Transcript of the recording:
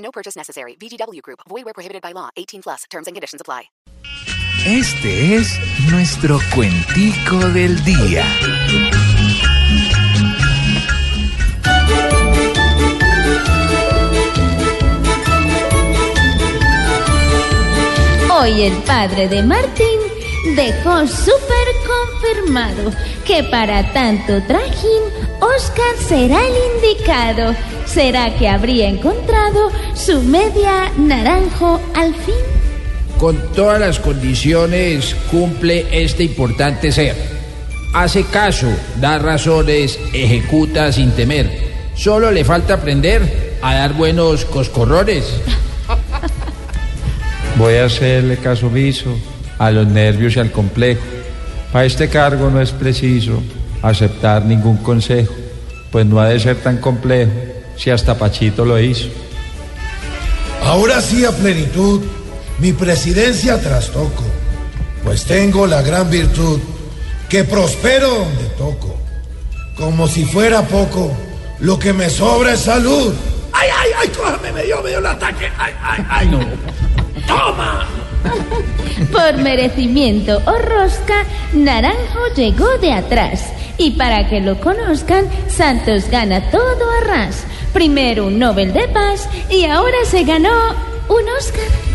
No purchase necessary. VGW Group. Void where prohibited by law. 18 plus. Terms and conditions apply. Este es nuestro cuentico del día. Hoy el padre de Martín dejó súper confirmado que para tanto trajín Oscar será el indicado. ¿Será que habría encontrado su media naranjo al fin? Con todas las condiciones cumple este importante ser. Hace caso, da razones, ejecuta sin temer. Solo le falta aprender a dar buenos coscorrones. Voy a hacerle caso omiso a los nervios y al complejo. Para este cargo no es preciso aceptar ningún consejo, pues no ha de ser tan complejo si hasta Pachito lo hizo. Ahora sí a plenitud, mi presidencia trastoco, pues tengo la gran virtud que prospero donde toco. Como si fuera poco, lo que me sobra es salud. ¡Ay, ay, ay! ¡Cójame! Me dio, me dio el ataque. ¡Ay, ay, ay! ¡No! ¡Toma! Por merecimiento o rosca, Naranjo llegó de atrás. Y para que lo conozcan, Santos gana todo a ras. Primero un Nobel de Paz y ahora se ganó un Oscar.